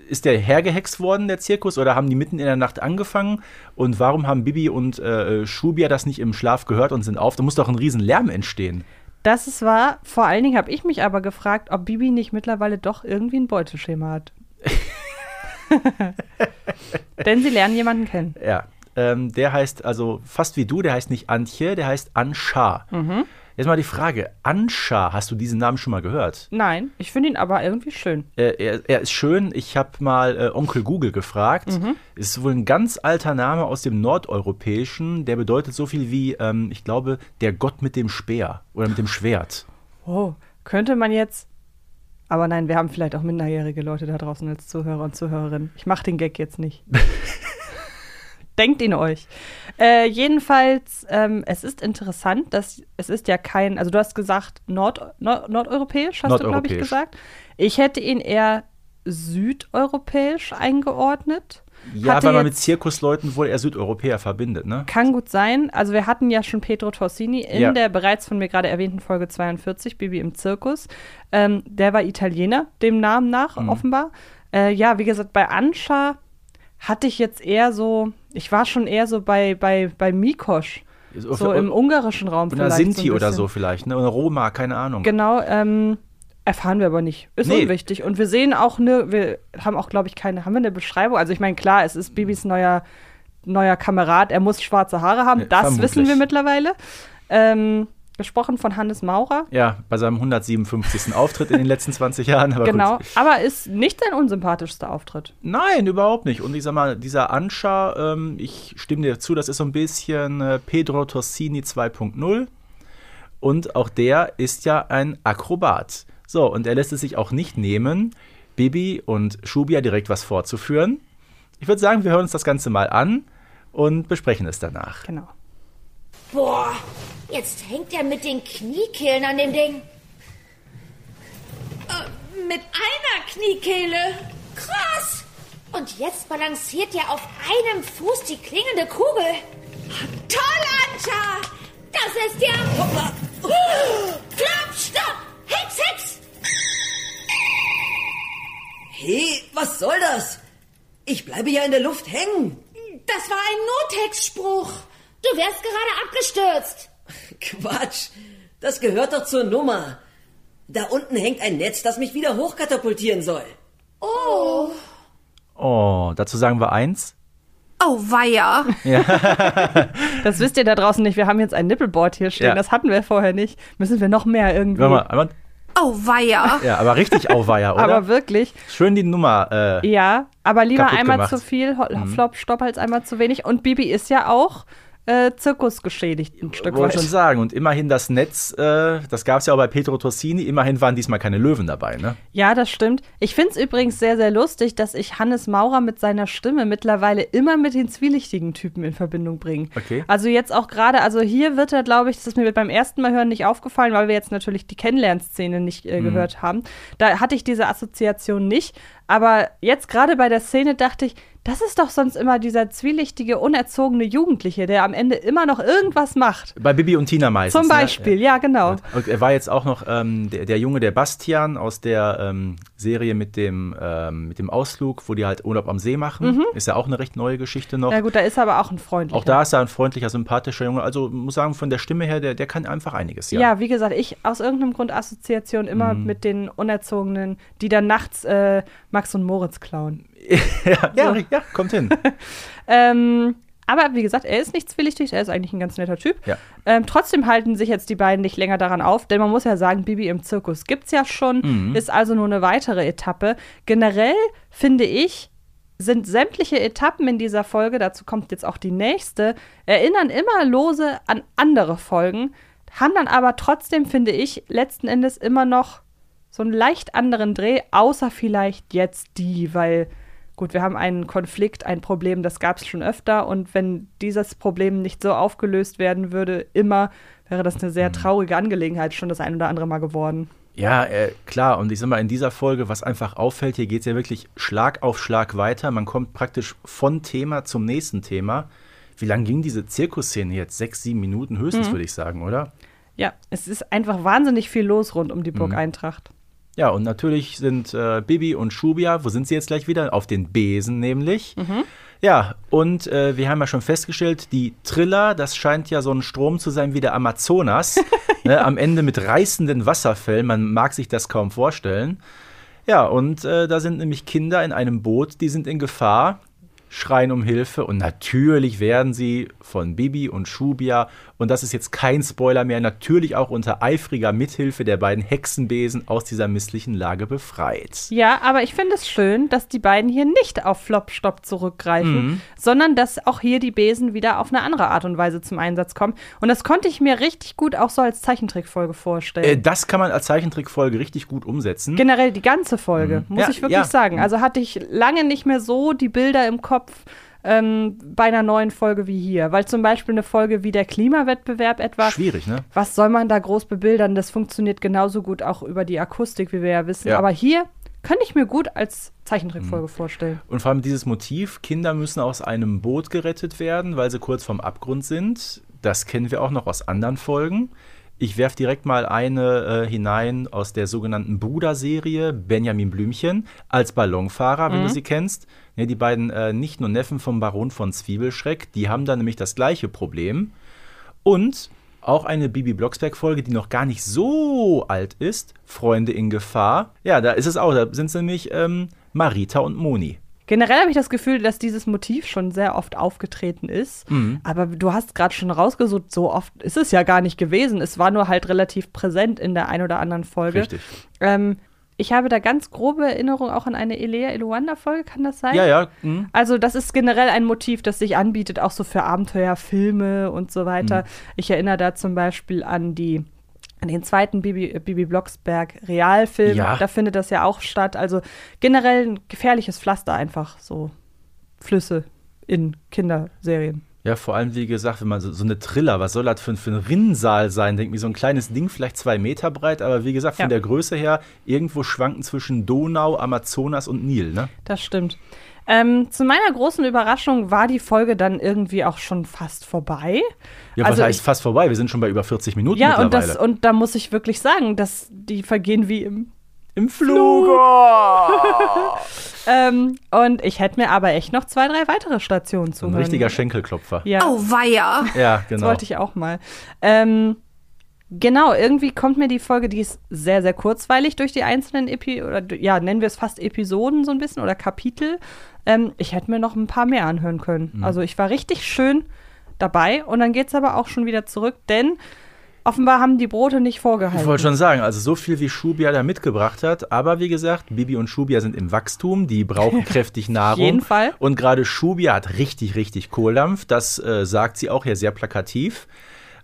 ist der hergehext worden, der Zirkus, oder haben die mitten in der Nacht angefangen? Und warum haben Bibi und äh, Schubia das nicht im Schlaf gehört und sind auf? Da muss doch ein riesen Lärm entstehen. Das ist wahr. Vor allen Dingen habe ich mich aber gefragt, ob Bibi nicht mittlerweile doch irgendwie ein Beuteschema hat. *laughs* Denn sie lernen jemanden kennen. Ja. Ähm, der heißt also fast wie du, der heißt nicht Antje, der heißt Anscha. Jetzt mal die Frage: Anscha, hast du diesen Namen schon mal gehört? Nein, ich finde ihn aber irgendwie schön. Äh, er, er ist schön. Ich habe mal äh, Onkel Google gefragt. Ist wohl ein ganz alter Name aus dem Nordeuropäischen. Der bedeutet so viel wie, ähm, ich glaube, der Gott mit dem Speer oder mit dem Schwert. Oh, könnte man jetzt. Aber nein, wir haben vielleicht auch minderjährige Leute da draußen als Zuhörer und Zuhörerinnen. Ich mache den Gag jetzt nicht. *laughs* Denkt ihn euch. Äh, jedenfalls, ähm, es ist interessant, dass es ist ja kein, also du hast gesagt Nord, Nord, nordeuropäisch, hast du, glaube ich, Nordeuropäisch. gesagt. Ich hätte ihn eher südeuropäisch eingeordnet. Ja, Hatte weil man mit Zirkusleuten wohl eher Südeuropäer verbindet, ne? Kann gut sein. Also wir hatten ja schon Pedro Torsini in Ja. der bereits von mir gerade erwähnten Folge 42, Bibi im Zirkus. Ähm, der war Italiener, dem Namen nach Mhm. offenbar. Äh, ja, wie gesagt, bei Anscha hatte ich jetzt eher so, ich war schon eher so bei, bei, bei Mikosch, so im ungarischen Raum Oder vielleicht. Sinti so oder so vielleicht, ne? Oder Roma, keine Ahnung. Genau, ähm, erfahren wir aber nicht. Ist Nee. unwichtig. Und wir sehen auch, ne, wir haben auch, glaube ich, keine, haben wir eine Beschreibung? Also ich meine, klar, es ist Bibis neuer, neuer Kamerad, er muss schwarze Haare haben, Ja, das vermutlich. wissen wir mittlerweile. Ähm, gesprochen von Hannes Maurer. Ja, bei seinem 157. Auftritt in den letzten 20 Jahren. Aber Genau, Gut. aber ist nicht sein unsympathischster Auftritt. Nein, überhaupt nicht. Und ich sag mal, dieser Anscha, ähm, ich stimme dir zu, das ist so ein bisschen äh, Pedro Torsini 2.0. Und auch der ist ja ein Akrobat. So, und er lässt es sich auch nicht nehmen, Bibi und Shubia direkt was vorzuführen. Ich würde sagen, wir hören uns das Ganze mal an und besprechen es danach. Genau. Boah, jetzt hängt er mit den Kniekehlen an dem Ding. Äh, Mit einer Kniekehle. Krass! Und jetzt balanciert er auf einem Fuß die klingende Kugel. Toll, Anja! Das ist ja... Hoppla! Stopp, stopp! Hex, Hex! Hey, was soll das? Ich bleibe ja in der Luft hängen. Das war ein Nothexspruch. Du wärst gerade abgestürzt. *laughs* Quatsch. Das gehört doch zur Nummer. Da unten hängt ein Netz, das mich wieder hochkatapultieren soll. Oh, dazu sagen wir eins. Oh, weia. *laughs* Das wisst ihr da draußen nicht. Wir haben jetzt ein Nippelboard hier stehen. Ja. Das hatten wir vorher nicht. Müssen wir noch mehr irgendwie. Warte mal, einmal, Oh, weia. ja, aber richtig Auweier, *laughs* oder? Aber wirklich, Schön die Nummer. Äh, ja. Aber lieber einmal gemacht. zu viel, Ho- Flop, Stopp als einmal zu wenig. Und Bibi ist ja auch äh, Zirkusgeschädigt ein Stück wollte schon sagen. Und immerhin das Netz, äh, das gab es ja auch bei Pedro Torsini, immerhin waren diesmal keine Löwen dabei, ne? Ja, das stimmt. Ich finde es übrigens sehr, sehr lustig, dass ich Hannes Maurer mit seiner Stimme mittlerweile immer mit den zwielichtigen Typen in Verbindung bringe. Okay. Also jetzt auch gerade, also hier wird er, glaube ich, das ist mir beim ersten Mal hören nicht aufgefallen, weil wir jetzt natürlich die Kennenlernszene nicht Mhm. äh, gehört haben. Da hatte ich diese Assoziation nicht. Aber jetzt gerade bei der Szene dachte ich, das ist doch sonst immer dieser zwielichtige, unerzogene Jugendliche, der am Ende immer noch irgendwas macht. Bei Bibi und Tina meistens. Zum Beispiel, Ne? ja, genau. Und er war jetzt auch noch ähm, der, der Junge, der Bastian aus der ähm, Serie mit dem, ähm, mit dem Ausflug, wo die halt Urlaub am See machen. Ist ja auch eine recht neue Geschichte noch. Mhm. Ja gut, da ist er aber auch ein freundlicher. auch da ist er ein freundlicher, sympathischer Junge. Also muss sagen, von der Stimme her, der, der kann einfach einiges, ja. Ja. wie gesagt, ich aus irgendeinem Grund Assoziation immer Mhm. mit den Unerzogenen, die dann nachts äh, Max und Moritz klauen. *laughs* ja, ja, ja, kommt hin. *laughs* Ähm, aber wie gesagt, er ist nicht zwielichtig, er ist eigentlich ein ganz netter Typ. Ja. Ähm, trotzdem halten sich jetzt die beiden nicht länger daran auf, denn man muss ja sagen, Bibi im Zirkus gibt's ja schon, Mhm. ist also nur eine weitere Etappe. Generell finde ich, sind sämtliche Etappen in dieser Folge, dazu kommt jetzt auch die nächste, erinnern immer lose an andere Folgen, haben dann aber trotzdem, finde ich, letzten Endes immer noch so einen leicht anderen Dreh, außer vielleicht jetzt die, weil gut, wir haben einen Konflikt, ein Problem, das gab es schon öfter und wenn dieses Problem nicht so aufgelöst werden würde, immer, wäre das eine sehr traurige Angelegenheit schon das ein oder andere Mal geworden. Ja, äh, klar. Und ich sag mal, in dieser Folge, was einfach auffällt, hier geht es ja wirklich Schlag auf Schlag weiter. Man kommt praktisch von Thema zum nächsten Thema. Wie lang ging diese Zirkusszene jetzt? Sechs, sieben Minuten höchstens, Mhm. würde ich sagen, oder? Ja, es ist einfach wahnsinnig viel los rund um die Burg Eintracht. Ja, und natürlich sind äh, Bibi und Shubia, wo sind sie jetzt gleich wieder? Auf den Besen nämlich. Ja, und äh, wir haben ja schon festgestellt, die Triller, das scheint ja so ein Strom zu sein wie der Amazonas. *laughs* ne, am Ende mit reißenden Wasserfällen, man mag sich das kaum vorstellen. Ja, und äh, da sind nämlich Kinder in einem Boot, die sind in Gefahr, schreien um Hilfe und natürlich werden sie von Bibi und Shubia, und das ist jetzt kein Spoiler mehr, natürlich auch unter eifriger Mithilfe der beiden Hexenbesen aus dieser misslichen Lage befreit. Ja, aber ich finde es schön, dass die beiden hier nicht auf Flop-Stop zurückgreifen, Mhm. sondern dass auch hier die Besen wieder auf eine andere Art und Weise zum Einsatz kommen. Und das konnte ich mir richtig gut auch so als Zeichentrickfolge vorstellen. Äh, das kann man als Zeichentrickfolge richtig gut umsetzen. Generell die ganze Folge, muss Mhm. Ja, ich wirklich ja. sagen. Also hatte ich lange nicht mehr so die Bilder im Kopf ähm, bei einer neuen Folge wie hier. Weil zum Beispiel eine Folge wie der Klimawettbewerb etwa, Schwierig, ne? was soll man da groß bebildern? Das funktioniert genauso gut auch über die Akustik, wie wir ja wissen. Ja. Aber hier könnte ich mir gut als Zeichentrickfolge Mhm. vorstellen. Und vor allem dieses Motiv, Kinder müssen aus einem Boot gerettet werden, weil sie kurz vorm Abgrund sind. Das kennen wir auch noch aus anderen Folgen. Ich werfe direkt mal eine äh, hinein aus der sogenannten Bruder-Serie, Benjamin Blümchen, als Ballonfahrer, wenn du sie kennst. Ja, die beiden äh, nicht nur Neffen vom Baron von Zwiebelschreck, die haben da nämlich das gleiche Problem. Und auch eine Bibi Blocksberg-Folge, die noch gar nicht so alt ist, Freunde in Gefahr. Ja, da ist es auch, da sind es nämlich ähm, Marita und Moni. Generell habe ich das Gefühl, dass dieses Motiv schon sehr oft aufgetreten ist. Mhm. Aber du hast gerade schon rausgesucht, so oft ist es ja gar nicht gewesen. Es war nur halt relativ präsent in der ein oder anderen Folge. Richtig. Ähm, ich habe da ganz grobe Erinnerungen auch an eine Elea Eluanda-Folge, kann das sein? Ja, ja. mhm. Also, das ist generell ein Motiv, das sich anbietet, auch so für Abenteuerfilme und so weiter. Ich erinnere da zum Beispiel an die den zweiten Bibi, Bibi Blocksberg Realfilm. Ja. Da findet das ja auch statt. Also generell ein gefährliches Pflaster einfach so Flüsse in Kinderserien. Ja, vor allem, wie gesagt, wenn man so, so eine Triller, was soll das für, ein- für ein Rinnensaal sein? Denkt mir so ein kleines Ding, vielleicht zwei Meter breit, aber wie gesagt, von Ja. der Größe her irgendwo schwanken zwischen Donau, Amazonas und Nil, ne? Das stimmt. Ähm, zu meiner großen Überraschung war die Folge dann irgendwie auch schon fast vorbei. Ja, was Also heißt ich- fast vorbei? Wir sind schon bei über 40 Minuten Ja, und, mittlerweile. das, und da muss ich wirklich sagen, dass die vergehen wie im Im Flug. *laughs* Ähm, und ich hätte mir aber echt noch zwei, drei weitere Stationen So ein richtiger Schenkelklopfer. Ja, Auweia. Ja, das genau. wollte ich auch mal. Ähm, genau, irgendwie kommt mir die Folge, die ist sehr, sehr kurzweilig durch die einzelnen Epi oder ja, nennen wir es fast Episoden so ein bisschen oder Kapitel. Ähm, ich hätte mir noch ein paar mehr anhören können. Mhm. Also ich war richtig schön dabei und dann geht es aber auch schon wieder zurück, denn offenbar haben die Brote nicht vorgehalten. Ich wollte schon sagen, also so viel wie Shubia da mitgebracht hat, aber wie gesagt, Bibi und Shubia sind im Wachstum, die brauchen *laughs* kräftig Nahrung. jeden Fall. Und gerade Shubia hat richtig, richtig Kohldampf, das äh, sagt sie auch ja sehr plakativ.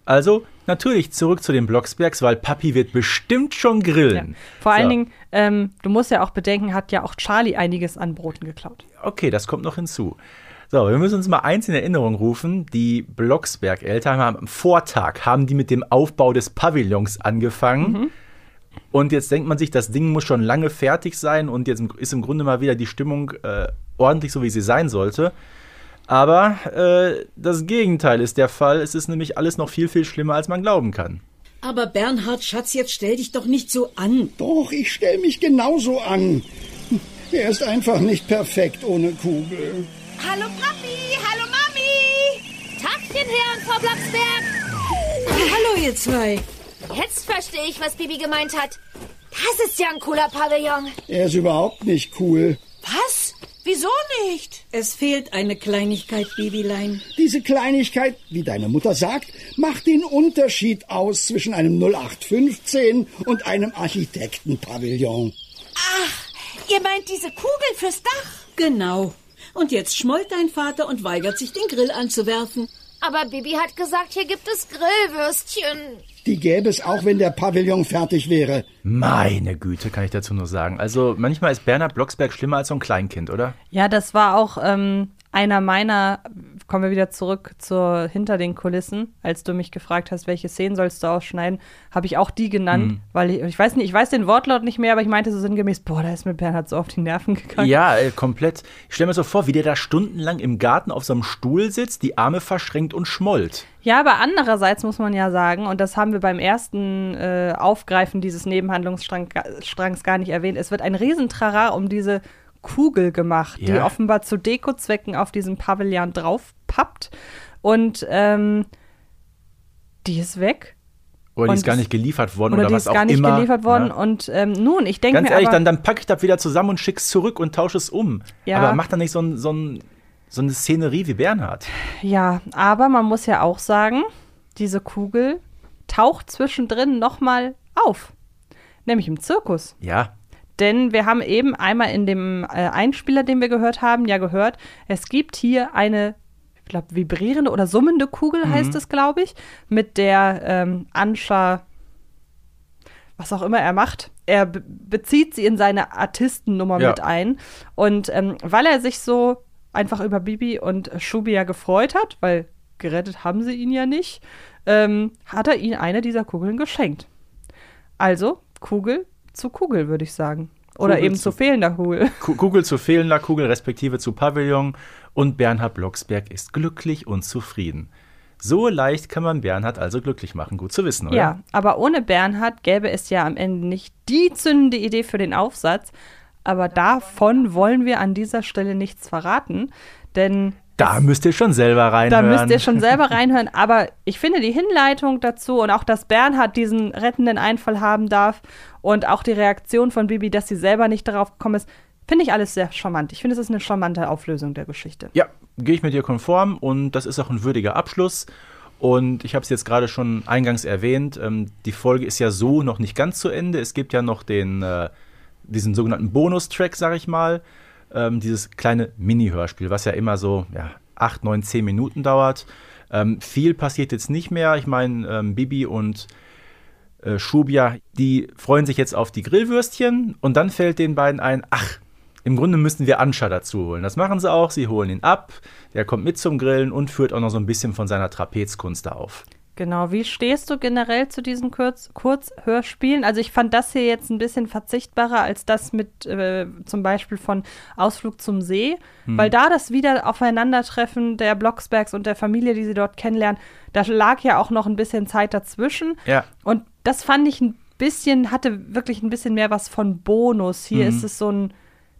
Also natürlich zurück zu den Blocksbergs, weil Papi wird bestimmt schon ja. grillen. Vor allen So. Dingen, ähm, du musst ja auch bedenken, hat ja auch Charlie einiges an Broten geklaut. Okay, das kommt noch hinzu. So, wir müssen uns mal eins in Erinnerung rufen. Die Blocksberg-Eltern haben am Vortag haben die mit dem Aufbau des Pavillons angefangen. Und jetzt denkt man sich, das Ding muss schon lange fertig sein und jetzt ist im Grunde mal wieder die Stimmung äh, ordentlich so, wie sie sein sollte. Aber äh, das Gegenteil ist der Fall. Es ist nämlich alles noch viel, viel schlimmer, als man glauben kann. Aber Bernhard, Schatz, jetzt stell dich doch nicht so an. Doch, ich stell mich genauso an. Er ist einfach nicht perfekt ohne Kugel. Hallo Papi, hallo Mami. Tagchen, Herrn Frau Blocksberg. Hallo, ihr zwei. Jetzt verstehe ich, was Bibi gemeint hat. Das ist ja ein cooler Pavillon. Er ist überhaupt nicht cool. Was? Wieso nicht? Es fehlt eine Kleinigkeit, Babylein. Diese Kleinigkeit, wie deine Mutter sagt, macht den Unterschied aus zwischen einem 0815 und einem Architektenpavillon. Ach, ihr meint diese Kugel fürs Dach? Genau. Und jetzt schmollt dein Vater und weigert sich, den Grill anzuwerfen. Aber Bibi hat gesagt, hier gibt es Grillwürstchen. Die gäbe es auch, wenn der Pavillon fertig wäre. Meine Güte, kann ich dazu nur sagen. Also manchmal ist Bernhard Blocksberg schlimmer als so ein Kleinkind, oder? Ja, das war auch ähm, einer meiner, kommen wir wieder zurück zur hinter den Kulissen, als du mich gefragt hast, welche Szenen sollst du ausschneiden, habe ich auch die genannt, Mhm. weil ich, ich weiß nicht, ich weiß den Wortlaut nicht mehr, aber ich meinte so sinngemäß, boah, da ist mir Bernhard so auf die Nerven gegangen. Ja, äh, komplett. Ich stelle mir so vor, wie der da stundenlang im Garten auf so einem Stuhl sitzt, die Arme verschränkt und schmollt. Ja, aber andererseits muss man ja sagen, und das haben wir beim ersten äh, Aufgreifen dieses Nebenhandlungsstrangs gar nicht erwähnt, es wird ein Riesentrara um diese Kugel gemacht, die Ja. offenbar zu Dekozwecken auf diesem Pavillon draufpappt. Und ähm, die ist weg. Oder die Und ist gar es- nicht geliefert worden Oder, oder, die was ist auch gar nicht immer. geliefert worden. ne? Und ähm, nun, ich denke Ganz mir ehrlich, aber, dann, dann packe ich das wieder zusammen und schick's zurück und tausche es um. Ja. Aber mach dann nicht so, ein, so, ein, so eine Szenerie wie Bernhard. Ja, aber man muss ja auch sagen, diese Kugel taucht zwischendrin nochmal auf. Nämlich im Zirkus. Ja, Denn wir haben eben einmal in dem äh, Einspieler, den wir gehört haben, ja gehört, es gibt hier eine, ich glaube, vibrierende oder summende Kugel heißt es, glaube ich, mit der ähm, Anscha, was auch immer er macht, er be bezieht sie in seine Artistennummer Ja. mit ein. Und ähm, weil er sich so einfach über Bibi und Shubia gefreut hat, weil gerettet haben sie ihn ja nicht, ähm, hat er ihnen eine dieser Kugeln geschenkt. Also Kugel zu Kugel, würde ich sagen. Oder Kugel eben zu- zu fehlender Kugel. *laughs* Ku- Kugel zu fehlender Kugel, respektive zu Pavillon. Und Bernhard Blocksberg ist glücklich und zufrieden. So leicht kann man Bernhard also glücklich machen. Gut zu wissen, oder? Ja, aber ohne Bernhard gäbe es ja am Ende nicht die zündende Idee für den Aufsatz. Aber davon wollen wir an dieser Stelle nichts verraten, denn Da müsst ihr schon selber da reinhören. müsst ihr schon selber reinhören. Aber ich finde die Hinleitung dazu und auch, dass Bernhard diesen rettenden Einfall haben darf und auch die Reaktion von Bibi, dass sie selber nicht darauf gekommen ist, finde ich alles sehr charmant. Ich finde, es ist eine charmante Auflösung der Geschichte. Ja, gehe ich mit dir konform und das ist auch ein würdiger Abschluss. Und ich habe es jetzt gerade schon eingangs erwähnt, ähm, die Folge ist ja so noch nicht ganz zu Ende. Es gibt ja noch den, äh, diesen sogenannten Bonustrack, sag ich mal. Ähm, dieses kleine Mini-Hörspiel, was ja immer so ja, 8, 9, 10 Minuten dauert. Ähm, viel passiert jetzt nicht mehr. Ich meine, ähm, Bibi und äh, Schubia, die freuen sich jetzt auf die Grillwürstchen und dann fällt den beiden ein, ach, im Grunde müssten wir Anscha dazu holen. Das machen sie auch, sie holen ihn ab, der kommt mit zum Grillen und führt auch noch so ein bisschen von seiner Trapezkunst da auf. Genau, wie stehst du generell zu diesen Kurz Kurzhörspielen? Also ich fand das hier jetzt ein bisschen verzichtbarer als das mit äh, zum Beispiel von Ausflug zum See, Hm. weil da das wieder Aufeinandertreffen der Blocksbergs und der Familie, die sie dort kennenlernen, da lag ja auch noch ein bisschen Zeit dazwischen. Ja. Und das fand ich ein bisschen, hatte wirklich ein bisschen mehr was von Bonus. Hier Mhm. ist es so ein,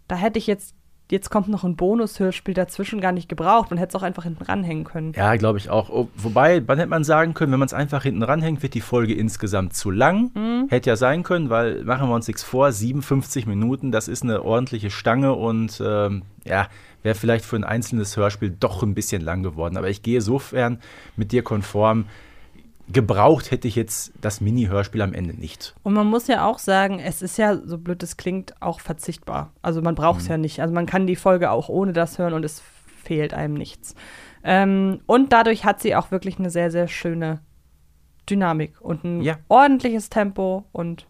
da hätte ich jetzt, jetzt kommt noch ein Bonushörspiel dazwischen gar nicht gebraucht. Man hätte es auch einfach hinten ranhängen können. Ja, glaube ich auch. Oh, wobei, dann hätte man sagen können, wenn man es einfach hinten ranhängt, wird die Folge insgesamt zu lang. Hätte ja sein können, weil, machen wir uns nichts vor, 57 Minuten, das ist eine ordentliche Stange und ähm, ja, wäre vielleicht für ein einzelnes Hörspiel doch ein bisschen lang geworden. Aber ich gehe sofern mit dir konform. Gebraucht hätte ich jetzt das Mini-Hörspiel am Ende nicht. Und man muss ja auch sagen, es ist ja, so blöd es klingt, auch verzichtbar. Also man braucht es ja nicht. Also man kann die Folge auch ohne das hören und es fehlt einem nichts. Ähm, und dadurch hat sie auch wirklich eine sehr, sehr schöne Dynamik und ein Ja. ordentliches Tempo und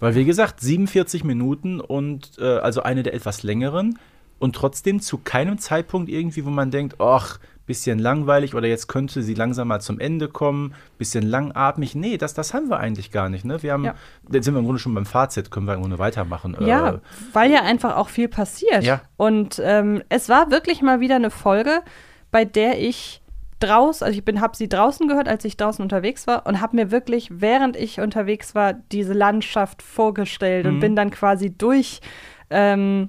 Weil, wie gesagt, 47 Minuten und äh, also eine der etwas längeren und trotzdem zu keinem Zeitpunkt irgendwie, wo man denkt, ach, bisschen langweilig oder jetzt könnte sie langsam mal zum Ende kommen, bisschen langatmig. Nee, das, das haben wir eigentlich gar nicht. Ne? Wir haben, Ja. jetzt sind wir im Grunde schon beim Fazit, können wir im Grunde weitermachen. Ja, Äh, weil ja einfach auch viel passiert. Ja. Und ähm, es war wirklich mal wieder eine Folge, bei der ich draußen, also ich bin, habe sie draußen gehört, als ich draußen unterwegs war und habe mir wirklich, während ich unterwegs war, diese Landschaft vorgestellt und bin dann quasi durch ähm,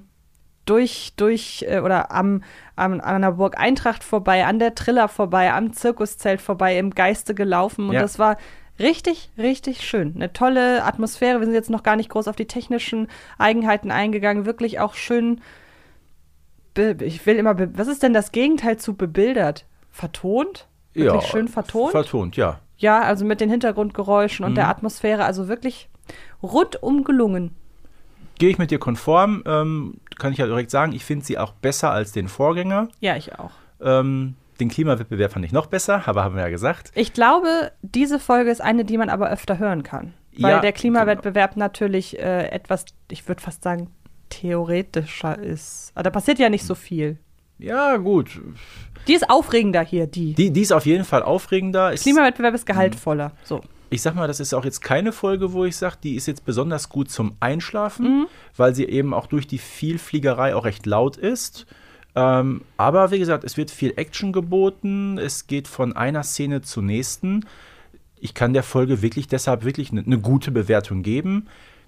durch, durch äh, oder am, am, an der Burg Eintracht vorbei, an der Triller vorbei, am Zirkuszelt vorbei, im Geiste gelaufen. Und Ja. das war richtig, richtig schön. Eine tolle Atmosphäre. Wir sind jetzt noch gar nicht groß auf die technischen Eigenheiten eingegangen. Wirklich auch schön. Ich will immer. Was ist denn das Gegenteil zu bebildert? Vertont? Wirklich ja, schön vertont? Vertont, ja. ja, also mit den Hintergrundgeräuschen und Mhm. der Atmosphäre. Also wirklich rundum gelungen. Gehe ich mit dir konform, ähm, kann ich ja direkt sagen, ich finde sie auch besser als den Vorgänger. Ja, ich auch. Ähm, den Klimawettbewerb fand ich noch besser, aber haben wir ja gesagt. Ich glaube, diese Folge ist eine, die man aber öfter hören kann. Weil Ja, der Klimawettbewerb natürlich äh, etwas, ich würde fast sagen, theoretischer ist. Aber da passiert ja nicht so viel. Ja, gut. Die ist aufregender hier, die. Die, die ist auf jeden Fall aufregender. Ist, Klimawettbewerb ist gehaltvoller. So. Ich sag mal, das ist auch jetzt keine Folge, wo ich sage, die ist jetzt besonders gut zum Einschlafen, Mhm. weil sie eben auch durch die Vielfliegerei auch recht laut ist. Ähm, aber wie gesagt, es wird viel Action geboten. Es geht von einer Szene zur nächsten. Ich kann der Folge wirklich deshalb wirklich eine, eine gute Bewertung geben.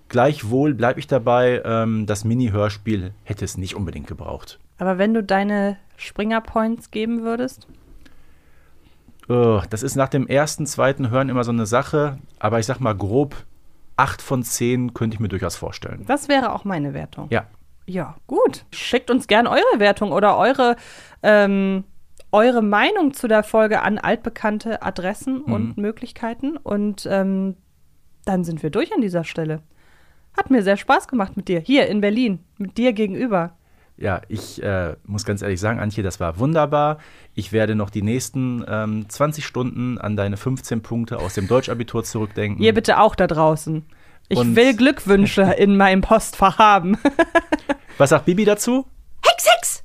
Gleichwohl bleibe ich dabei, ähm, das Mini-Hörspiel hätte es nicht unbedingt gebraucht. Aber wenn du deine Springer-Points geben würdest? Oh, das ist nach dem ersten, zweiten Hören immer so eine Sache, aber ich sag mal grob, acht von zehn könnte ich mir durchaus vorstellen. Das wäre auch meine Wertung. Ja. Ja, gut. Schickt uns gerne eure Wertung oder eure, ähm, eure Meinung zu der Folge an altbekannte Adressen und Möglichkeiten. Und ähm, dann sind wir durch an dieser Stelle. Hat mir sehr Spaß gemacht mit dir. Hier in Berlin, mit dir gegenüber. Ja, ich äh, muss ganz ehrlich sagen, Antje, das war wunderbar. Ich werde noch die nächsten ähm, 20 Stunden an deine 15 Punkte aus dem Deutschabitur zurückdenken. Ihr bitte auch da draußen. Ich Und- will Glückwünsche *laughs* in meinem Postfach haben. *laughs* Was sagt Bibi dazu? Hex, Hex!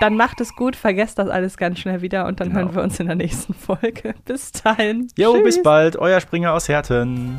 Dann macht es gut, vergesst das alles ganz schnell wieder und dann Genau. hören wir uns in der nächsten Folge. Bis dahin. Jo, Tschüss. bis bald, euer Springer aus Herten.